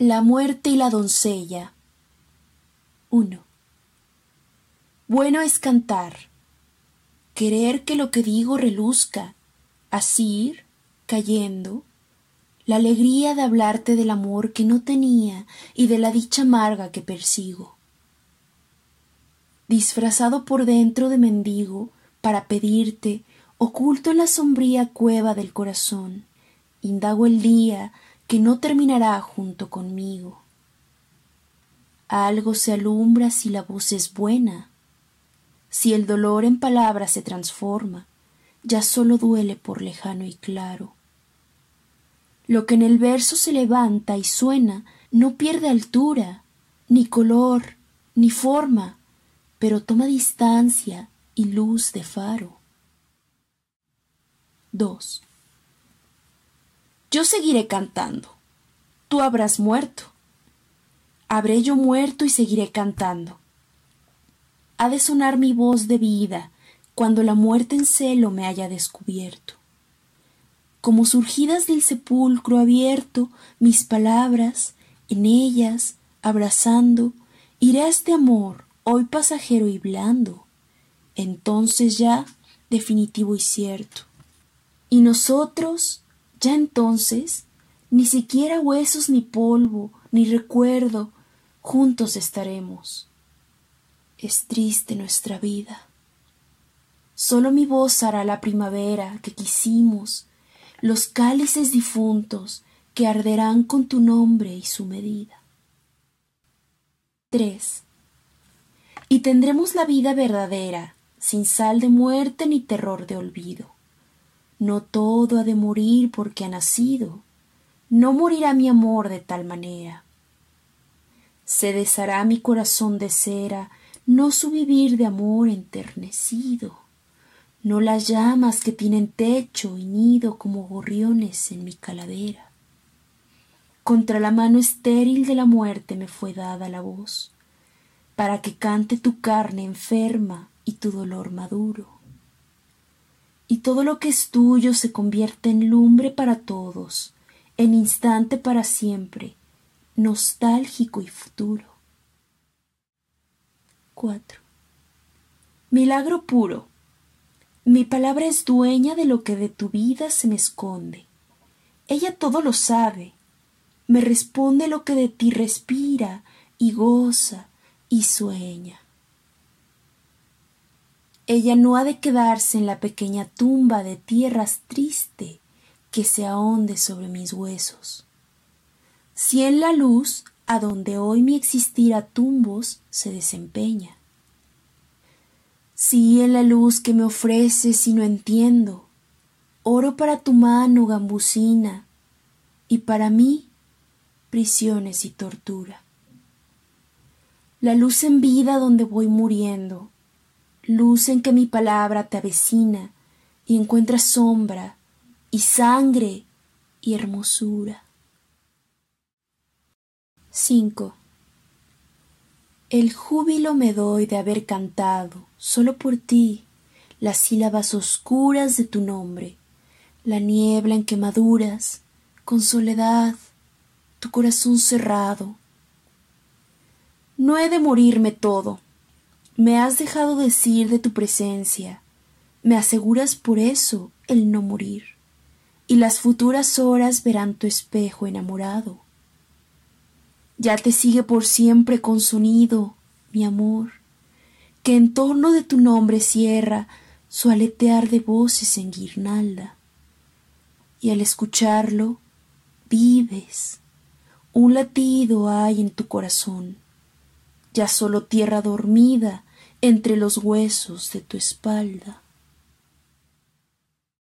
La muerte y la doncella. 1. Bueno es cantar, querer que lo que digo reluzca, así ir, cayendo, la alegría de hablarte del amor que no tenía y de la dicha amarga que persigo. Disfrazado por dentro de mendigo, para pedirte, oculto en la sombría cueva del corazón, indago el día que no terminará junto conmigo. Algo se alumbra si la voz es buena, si el dolor en palabras se transforma, ya solo duele por lejano y claro. Lo que en el verso se levanta y suena no pierde altura, ni color, ni forma, pero toma distancia y luz de faro. 2. Yo seguiré cantando. Tú habrás muerto. Habré yo muerto y seguiré cantando. Ha de sonar mi voz de vida cuando la muerte en celo me haya descubierto como surgidas del sepulcro abierto, mis palabras, en ellas, abrazando, iré a este amor, hoy pasajero y blando, entonces ya definitivo y cierto. Y nosotros, ya entonces, ni siquiera huesos ni polvo, ni recuerdo, juntos estaremos. Es triste nuestra vida. Solo mi voz hará la primavera que quisimos, los cálices difuntos que arderán con tu nombre y su medida. 3. Y tendremos la vida verdadera, sin sal de muerte ni terror de olvido. No todo ha de morir porque ha nacido, no morirá mi amor de tal manera. Se deshará mi corazón de cera, no su vivir de amor enternecido no las llamas que tienen techo y nido como gorriones en mi calavera. Contra la mano estéril de la muerte me fue dada la voz, para que cante tu carne enferma y tu dolor maduro. Y todo lo que es tuyo se convierte en lumbre para todos, en instante para siempre, nostálgico y futuro. 4. Milagro puro mi palabra es dueña de lo que de tu vida se me esconde. Ella todo lo sabe. Me responde lo que de ti respira y goza y sueña. Ella no ha de quedarse en la pequeña tumba de tierras triste que se ahonde sobre mis huesos. Si en la luz, a donde hoy mi existir a tumbos se desempeña. Sí en la luz que me ofreces y no entiendo, oro para tu mano gambusina y para mí prisiones y tortura. La luz en vida donde voy muriendo, luz en que mi palabra te avecina y encuentras sombra y sangre y hermosura. 5. El júbilo me doy de haber cantado, solo por ti, las sílabas oscuras de tu nombre, la niebla en que maduras, con soledad, tu corazón cerrado. No he de morirme todo. Me has dejado decir de tu presencia. Me aseguras por eso el no morir. Y las futuras horas verán tu espejo enamorado ya te sigue por siempre con sonido, mi amor, que en torno de tu nombre cierra su aletear de voces en guirnalda. Y al escucharlo, vives, un latido hay en tu corazón, ya solo tierra dormida entre los huesos de tu espalda.